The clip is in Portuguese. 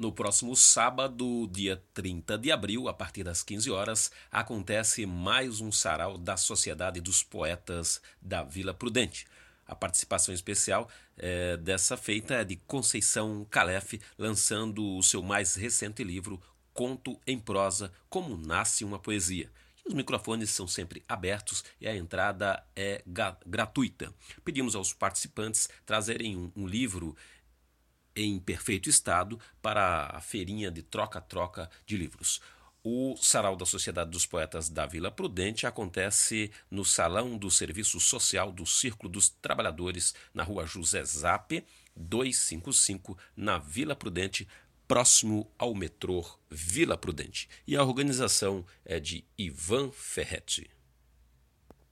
No próximo sábado, dia 30 de abril, a partir das 15 horas, acontece mais um sarau da Sociedade dos Poetas da Vila Prudente. A participação especial é, dessa feita é de Conceição Calef, lançando o seu mais recente livro, Conto em Prosa: Como Nasce uma Poesia. Os microfones são sempre abertos e a entrada é gratuita. Pedimos aos participantes trazerem um, um livro em perfeito estado para a feirinha de troca-troca de livros. O Sarau da Sociedade dos Poetas da Vila Prudente acontece no Salão do Serviço Social do Círculo dos Trabalhadores, na rua José Zape, 255, na Vila Prudente, próximo ao metrô Vila Prudente. E a organização é de Ivan Ferretti.